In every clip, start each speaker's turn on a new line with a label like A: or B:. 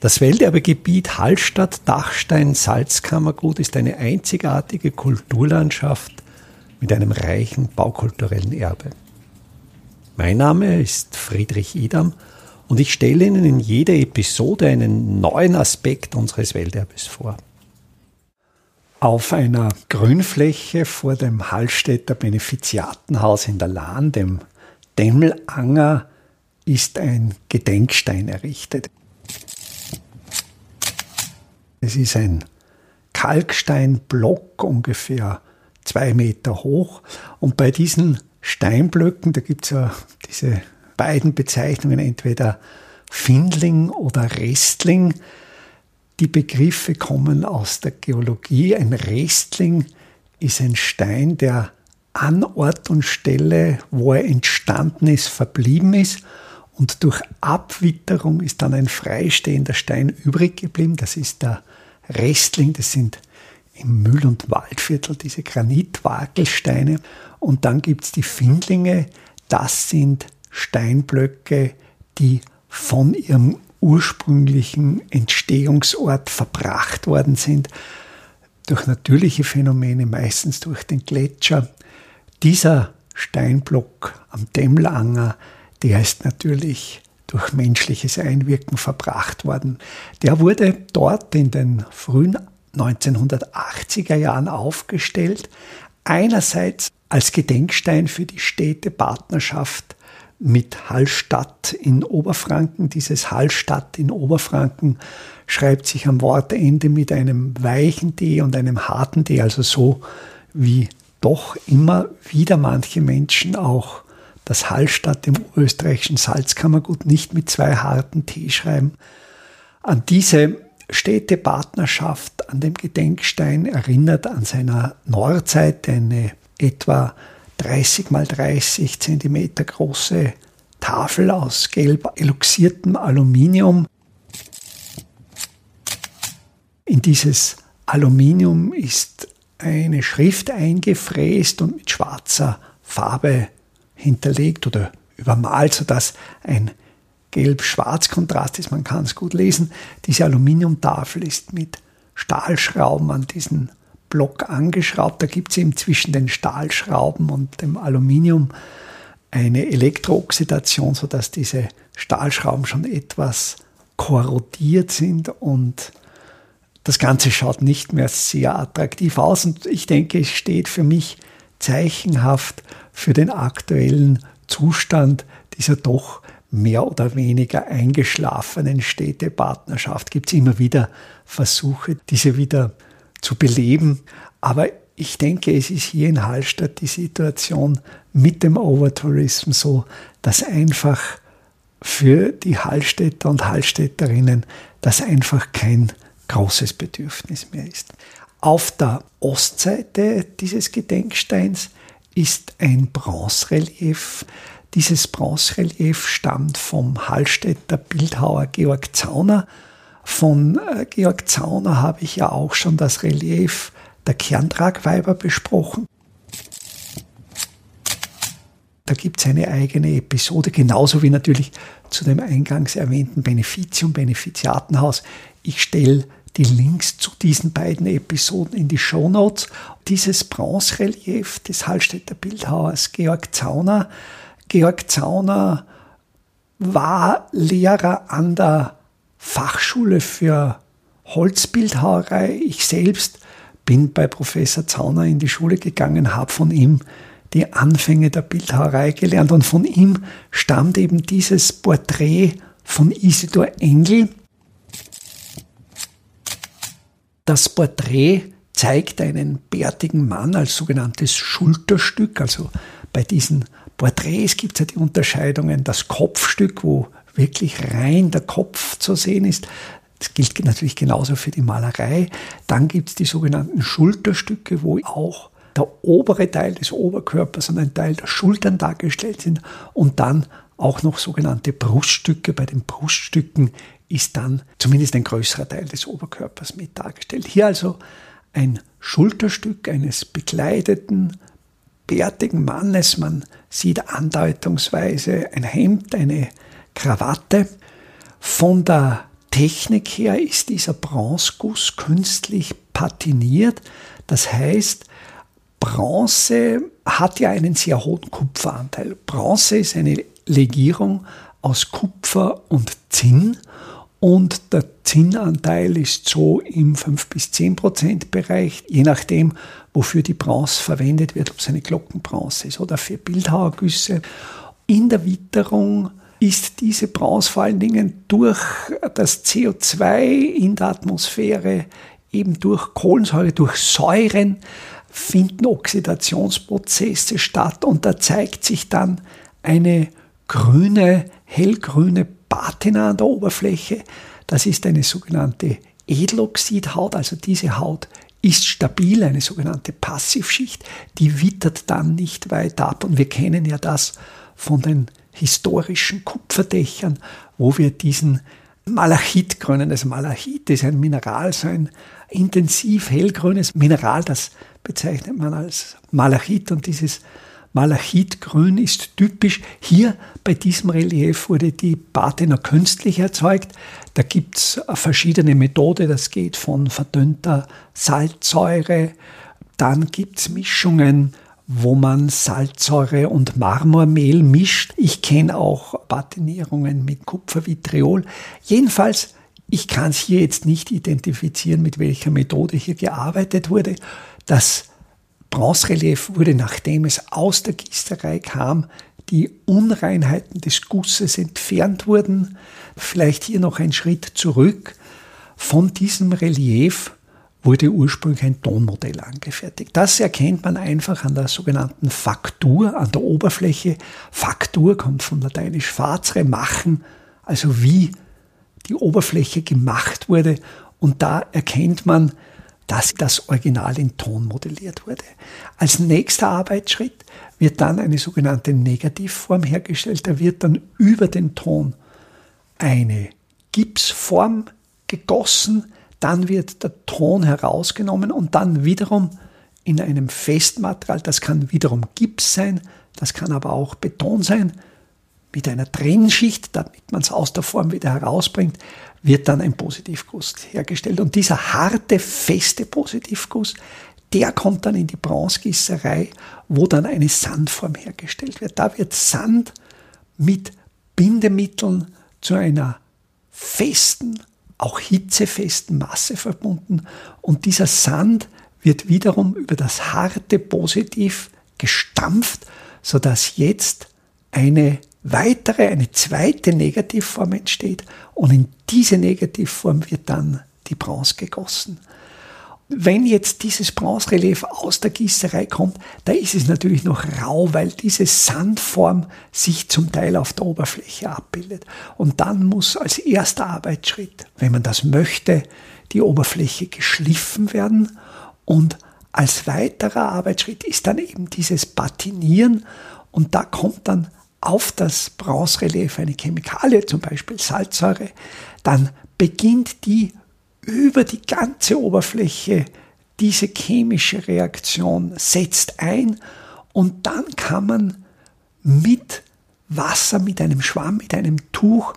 A: Das Welterbegebiet Hallstatt-Dachstein-Salzkammergut ist eine einzigartige Kulturlandschaft mit einem reichen baukulturellen Erbe. Mein Name ist Friedrich Idam und ich stelle Ihnen in jeder Episode einen neuen Aspekt unseres Welterbes vor. Auf einer Grünfläche vor dem Hallstätter Benefiziatenhaus in der Lahn, dem Demmelanger, ist ein Gedenkstein errichtet. Es ist ein Kalksteinblock ungefähr zwei Meter hoch. Und bei diesen Steinblöcken, da gibt es ja diese beiden Bezeichnungen, entweder Findling oder Restling. Die Begriffe kommen aus der Geologie. Ein Restling ist ein Stein, der an Ort und Stelle, wo er entstanden ist, verblieben ist. Und durch Abwitterung ist dann ein freistehender Stein übrig geblieben. Das ist der Restling, das sind im Müll- und Waldviertel diese Granitwakelsteine. Und dann gibt es die Findlinge, das sind Steinblöcke, die von ihrem ursprünglichen Entstehungsort verbracht worden sind, durch natürliche Phänomene, meistens durch den Gletscher. Dieser Steinblock am Demmlanger, der ist natürlich durch menschliches Einwirken verbracht worden. Der wurde dort in den frühen 1980er Jahren aufgestellt, einerseits als Gedenkstein für die Städtepartnerschaft mit Hallstatt in Oberfranken. Dieses Hallstatt in Oberfranken schreibt sich am Wortende mit einem weichen D und einem harten D, also so wie doch immer wieder manche Menschen auch das Hallstatt im österreichischen Salzkammergut nicht mit zwei harten T schreiben. An diese Städtepartnerschaft, an dem Gedenkstein erinnert an seiner Nordseite eine etwa 30 mal 30 Zentimeter große Tafel aus gelb eluxiertem Aluminium. In dieses Aluminium ist eine Schrift eingefräst und mit schwarzer Farbe hinterlegt oder übermalt, sodass ein Gelb-Schwarz-Kontrast ist. Man kann es gut lesen. Diese Aluminiumtafel ist mit Stahlschrauben an diesen Block angeschraubt. Da gibt es eben zwischen den Stahlschrauben und dem Aluminium eine Elektrooxidation, sodass diese Stahlschrauben schon etwas korrodiert sind und das Ganze schaut nicht mehr sehr attraktiv aus. Und ich denke, es steht für mich zeichenhaft für den aktuellen Zustand dieser doch mehr oder weniger eingeschlafenen Städtepartnerschaft. Gibt es immer wieder Versuche, diese wieder zu beleben. Aber ich denke, es ist hier in Hallstatt die Situation mit dem Overtourism so, dass einfach für die Hallstätter und Hallstätterinnen das einfach kein großes Bedürfnis mehr ist. Auf der Ostseite dieses Gedenksteins ist ein Bronzerelief. Dieses Bronzerelief stammt vom Hallstätter Bildhauer Georg Zauner von äh, Georg Zauner habe ich ja auch schon das Relief der Kerntragweiber besprochen. Da gibt es eine eigene Episode, genauso wie natürlich zu dem eingangs erwähnten Beneficium, Benefiziatenhaus. Ich stelle die Links zu diesen beiden Episoden in die Show Notes. Dieses Bronzerelief des Hallstätter Bildhauers Georg Zauner. Georg Zauner war Lehrer an der Fachschule für Holzbildhauerei. Ich selbst bin bei Professor Zauner in die Schule gegangen, habe von ihm die Anfänge der Bildhauerei gelernt und von ihm stammt eben dieses Porträt von Isidor Engel. Das Porträt zeigt einen bärtigen Mann als sogenanntes Schulterstück. Also bei diesen Porträts gibt es ja die Unterscheidungen, das Kopfstück, wo wirklich rein der Kopf zu sehen ist. Das gilt natürlich genauso für die Malerei. Dann gibt es die sogenannten Schulterstücke, wo auch der obere Teil des Oberkörpers und ein Teil der Schultern dargestellt sind. Und dann auch noch sogenannte Bruststücke. Bei den Bruststücken ist dann zumindest ein größerer Teil des Oberkörpers mit dargestellt. Hier also ein Schulterstück eines bekleideten, bärtigen Mannes. Man sieht andeutungsweise ein Hemd, eine Krawatte. Von der Technik her ist dieser Bronzeguss künstlich patiniert. Das heißt, Bronze hat ja einen sehr hohen Kupferanteil. Bronze ist eine Legierung aus Kupfer und Zinn und der Zinnanteil ist so im 5 bis 10 Prozent Bereich, je nachdem, wofür die Bronze verwendet wird, ob es eine Glockenbronze ist oder für Bildhauergüsse. In der Witterung ist diese Bronze vor allen Dingen durch das CO2 in der Atmosphäre, eben durch Kohlensäure, durch Säuren, finden Oxidationsprozesse statt und da zeigt sich dann eine grüne, hellgrüne Patina an der Oberfläche. Das ist eine sogenannte Edeloxidhaut, also diese Haut ist stabil, eine sogenannte Passivschicht, die wittert dann nicht weiter ab. Und wir kennen ja das von den historischen Kupferdächern, wo wir diesen Malachitgrünen, also Malachit ist ein Mineral, so ein intensiv hellgrünes Mineral, das bezeichnet man als Malachit und dieses Malachitgrün ist typisch. Hier bei diesem Relief wurde die Patina künstlich erzeugt. Da gibt es verschiedene Methoden. Das geht von verdünnter Salzsäure. Dann gibt es Mischungen, wo man Salzsäure und Marmormehl mischt. Ich kenne auch Patinierungen mit Kupfervitriol. Jedenfalls ich kann es hier jetzt nicht identifizieren, mit welcher Methode hier gearbeitet wurde. Das Bronzerelief wurde, nachdem es aus der Gießerei kam, die Unreinheiten des Gusses entfernt wurden. Vielleicht hier noch ein Schritt zurück. Von diesem Relief wurde ursprünglich ein Tonmodell angefertigt. Das erkennt man einfach an der sogenannten Faktur, an der Oberfläche. Faktur kommt von lateinisch fazere, machen, also wie die Oberfläche gemacht wurde. Und da erkennt man, dass das Original in Ton modelliert wurde. Als nächster Arbeitsschritt wird dann eine sogenannte Negativform hergestellt. Da wird dann über den Ton eine Gipsform gegossen, dann wird der Ton herausgenommen und dann wiederum in einem Festmaterial, das kann wiederum Gips sein, das kann aber auch Beton sein, mit einer Trennschicht, damit man es aus der Form wieder herausbringt, wird dann ein Positivguss hergestellt. Und dieser harte, feste Positivguss, der kommt dann in die Bronzegießerei, wo dann eine Sandform hergestellt wird. Da wird Sand mit Bindemitteln zu einer festen, auch hitzefesten Masse verbunden. Und dieser Sand wird wiederum über das harte Positiv gestampft, sodass jetzt eine weitere, eine zweite Negativform entsteht und in diese Negativform wird dann die Bronze gegossen. Wenn jetzt dieses Bronzerelief aus der Gießerei kommt, da ist es natürlich noch rau, weil diese Sandform sich zum Teil auf der Oberfläche abbildet. Und dann muss als erster Arbeitsschritt, wenn man das möchte, die Oberfläche geschliffen werden und als weiterer Arbeitsschritt ist dann eben dieses Patinieren und da kommt dann auf das Bronzerelief eine Chemikalie, zum Beispiel Salzsäure, dann beginnt die über die ganze Oberfläche diese chemische Reaktion setzt ein und dann kann man mit Wasser, mit einem Schwamm, mit einem Tuch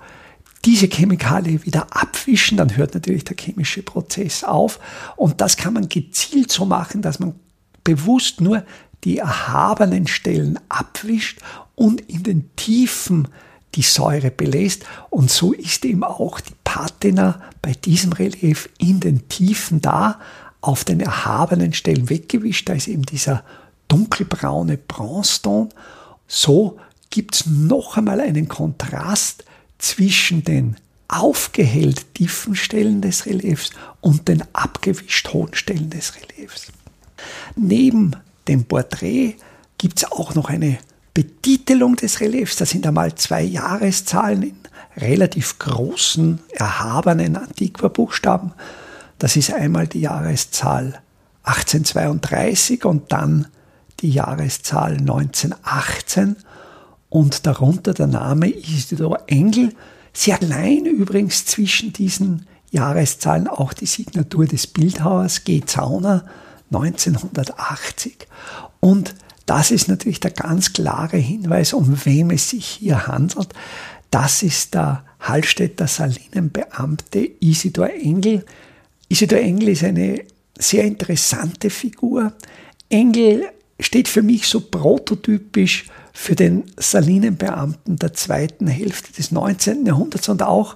A: diese Chemikalie wieder abwischen, dann hört natürlich der chemische Prozess auf. Und das kann man gezielt so machen, dass man bewusst nur die erhabenen Stellen abwischt und in den Tiefen die Säure belässt. Und so ist eben auch die Patina bei diesem Relief in den Tiefen da, auf den erhabenen Stellen weggewischt. Da ist eben dieser dunkelbraune Bronzeton. So gibt es noch einmal einen Kontrast zwischen den aufgehellt tiefen Stellen des Reliefs und den abgewischt hohen Stellen des Reliefs. Neben dem Porträt gibt es auch noch eine Betitelung des Reliefs. Das sind einmal zwei Jahreszahlen in relativ großen, erhabenen Antiquabuchstaben. Das ist einmal die Jahreszahl 1832 und dann die Jahreszahl 1918 und darunter der Name Isidor Engel. Sehr klein übrigens zwischen diesen Jahreszahlen auch die Signatur des Bildhauers G. Zauner 1980. Und das ist natürlich der ganz klare Hinweis, um wem es sich hier handelt. Das ist der Hallstätter Salinenbeamte Isidor Engel. Isidor Engel ist eine sehr interessante Figur. Engel steht für mich so prototypisch für den Salinenbeamten der zweiten Hälfte des 19. Jahrhunderts und auch,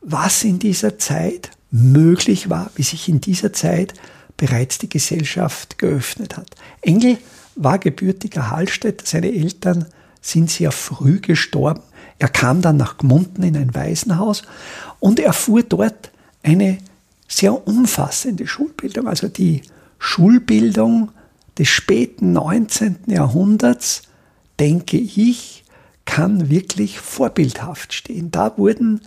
A: was in dieser Zeit möglich war, wie sich in dieser Zeit bereits die Gesellschaft geöffnet hat. Engel war gebürtiger Hallstätter, seine Eltern sind sehr früh gestorben. Er kam dann nach Gmunden in ein Waisenhaus und erfuhr dort eine sehr umfassende Schulbildung, also die Schulbildung des späten 19. Jahrhunderts, denke ich, kann wirklich vorbildhaft stehen. Da wurden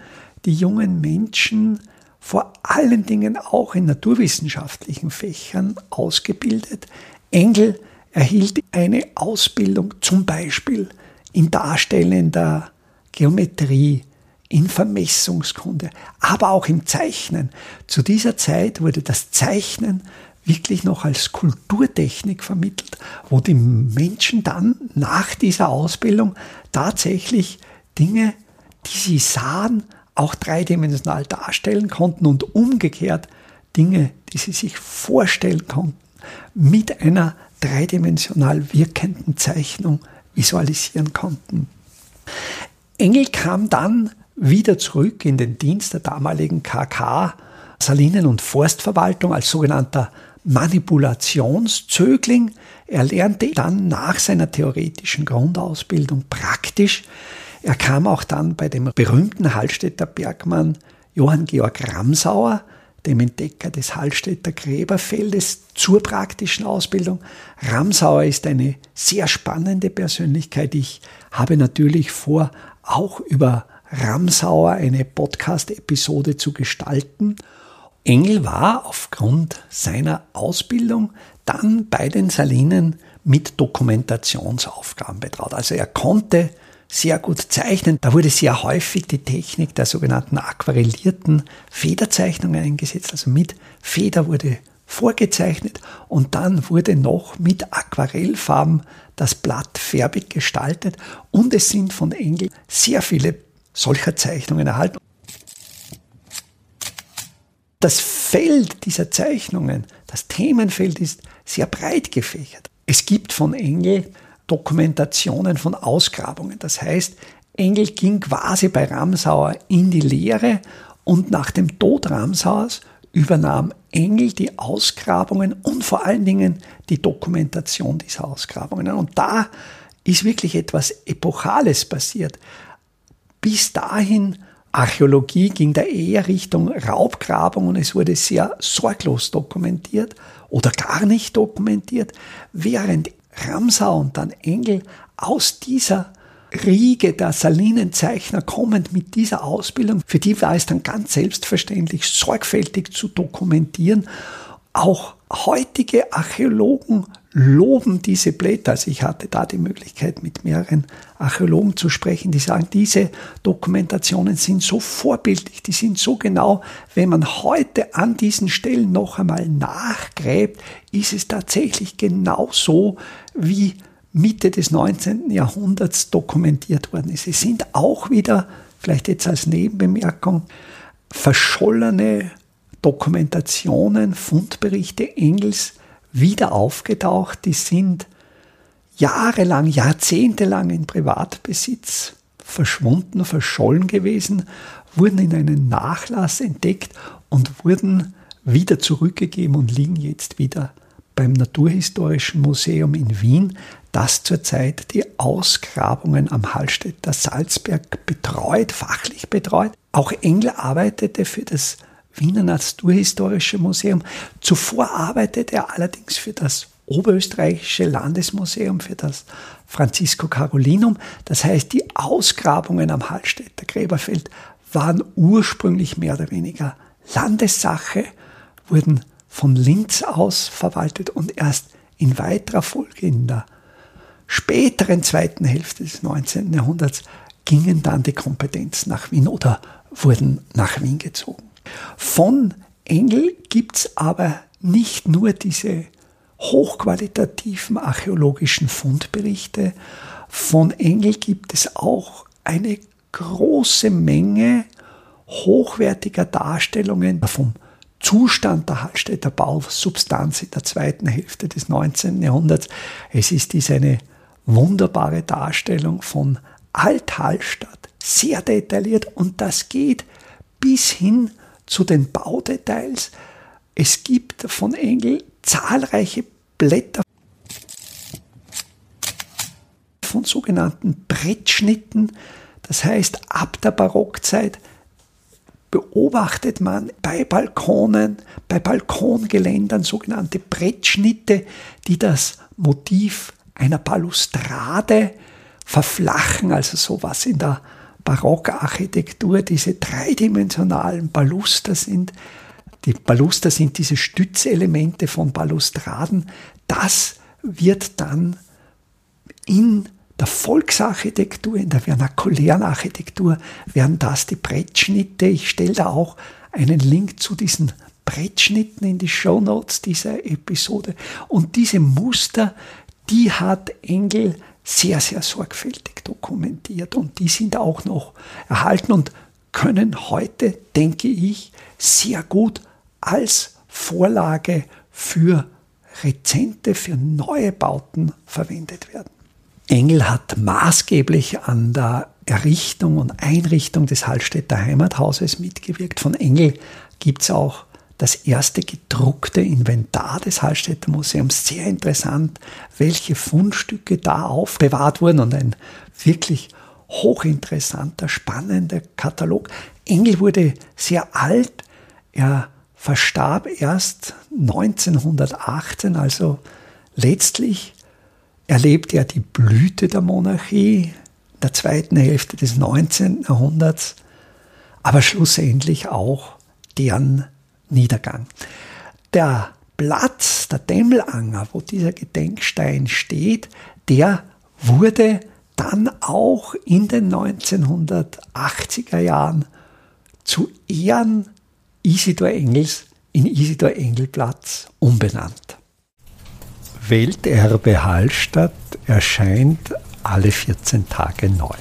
A: die jungen Menschen vor allen Dingen auch in naturwissenschaftlichen Fächern ausgebildet. Engel erhielt eine Ausbildung zum Beispiel in darstellender Geometrie, in Vermessungskunde, aber auch im Zeichnen. Zu dieser Zeit wurde das Zeichnen wirklich noch als Kulturtechnik vermittelt, wo die Menschen dann nach dieser Ausbildung tatsächlich Dinge, die sie sahen, auch dreidimensional darstellen konnten und umgekehrt Dinge, die sie sich vorstellen konnten, mit einer dreidimensional wirkenden Zeichnung visualisieren konnten. Engel kam dann wieder zurück in den Dienst der damaligen KK Salinen- und Forstverwaltung als sogenannter Manipulationszögling. Er lernte dann nach seiner theoretischen Grundausbildung praktisch. Er kam auch dann bei dem berühmten Hallstätter Bergmann Johann Georg Ramsauer, dem Entdecker des Hallstätter Gräberfeldes, zur praktischen Ausbildung. Ramsauer ist eine sehr spannende Persönlichkeit. Ich habe natürlich vor, auch über Ramsauer eine Podcast-Episode zu gestalten. Engel war aufgrund seiner Ausbildung dann bei den Salinen mit Dokumentationsaufgaben betraut. Also er konnte sehr gut zeichnen. Da wurde sehr häufig die Technik der sogenannten aquarellierten Federzeichnungen eingesetzt. Also mit Feder wurde vorgezeichnet und dann wurde noch mit Aquarellfarben das Blatt färbig gestaltet und es sind von Engel sehr viele solcher Zeichnungen erhalten. Das Feld dieser Zeichnungen, das Themenfeld ist sehr breit gefächert. Es gibt von Engel Dokumentationen von Ausgrabungen. Das heißt, Engel ging quasi bei Ramsauer in die Lehre und nach dem Tod Ramsauers übernahm Engel die Ausgrabungen und vor allen Dingen die Dokumentation dieser Ausgrabungen. Und da ist wirklich etwas Epochales passiert. Bis dahin Archäologie ging da eher Richtung Raubgrabung und es wurde sehr sorglos dokumentiert oder gar nicht dokumentiert, während Ramsau und dann Engel aus dieser Riege der Salinenzeichner kommend mit dieser Ausbildung, für die war es dann ganz selbstverständlich, sorgfältig zu dokumentieren. Auch heutige Archäologen loben diese Blätter. Also ich hatte da die Möglichkeit, mit mehreren Archäologen zu sprechen, die sagen, diese Dokumentationen sind so vorbildlich, die sind so genau. Wenn man heute an diesen Stellen noch einmal nachgräbt, ist es tatsächlich genau so, wie Mitte des 19. Jahrhunderts dokumentiert worden ist. Es sind auch wieder, vielleicht jetzt als Nebenbemerkung, verschollene Dokumentationen, Fundberichte Engels wieder aufgetaucht. Die sind jahrelang, jahrzehntelang in Privatbesitz verschwunden, verschollen gewesen, wurden in einen Nachlass entdeckt und wurden wieder zurückgegeben und liegen jetzt wieder beim Naturhistorischen Museum in Wien, das zurzeit die Ausgrabungen am Hallstätter Salzberg betreut, fachlich betreut. Auch Engel arbeitete für das Wiener Naturhistorische Museum. Zuvor arbeitete er allerdings für das Oberösterreichische Landesmuseum, für das Francisco Carolinum. Das heißt, die Ausgrabungen am Hallstätter Gräberfeld waren ursprünglich mehr oder weniger Landessache, wurden von Linz aus verwaltet und erst in weiterer Folge in der späteren zweiten Hälfte des 19. Jahrhunderts gingen dann die Kompetenzen nach Wien oder wurden nach Wien gezogen. Von Engel gibt es aber nicht nur diese hochqualitativen archäologischen Fundberichte, von Engel gibt es auch eine große Menge hochwertiger Darstellungen vom Zustand der Hallstätter Bausubstanz in der zweiten Hälfte des 19. Jahrhunderts. Es ist dies eine wunderbare Darstellung von Alt-Hallstatt, sehr detailliert und das geht bis hin zu den Baudetails. Es gibt von Engel zahlreiche Blätter von sogenannten Brettschnitten. Das heißt, ab der Barockzeit beobachtet man bei Balkonen, bei Balkongeländern sogenannte Brettschnitte, die das Motiv einer Balustrade verflachen, also sowas in der Barockarchitektur, diese dreidimensionalen Baluster sind. Die Baluster sind diese Stützelemente von Balustraden. Das wird dann in der Volksarchitektur, in der vernakulären Architektur werden das die Brettschnitte. Ich stelle da auch einen Link zu diesen Brettschnitten in die Show Notes dieser Episode. Und diese Muster, die hat Engel sehr, sehr sorgfältig dokumentiert und die sind auch noch erhalten und können heute, denke ich, sehr gut als Vorlage für Rezente, für neue Bauten verwendet werden. Engel hat maßgeblich an der Errichtung und Einrichtung des Hallstätter Heimathauses mitgewirkt. Von Engel gibt es auch das erste gedruckte Inventar des Hallstätter Museums. Sehr interessant, welche Fundstücke da aufbewahrt wurden und ein wirklich hochinteressanter, spannender Katalog. Engel wurde sehr alt. Er verstarb erst 1918, also letztlich erlebte er die Blüte der Monarchie der zweiten Hälfte des 19. Jahrhunderts, aber schlussendlich auch deren Niedergang. Der Platz, der Demmelanger, wo dieser Gedenkstein steht, der wurde dann auch in den 1980er Jahren zu Ehren Isidor Engels in Isidor Engel Platz umbenannt. Welterbe Hallstatt erscheint alle 14 Tage neu.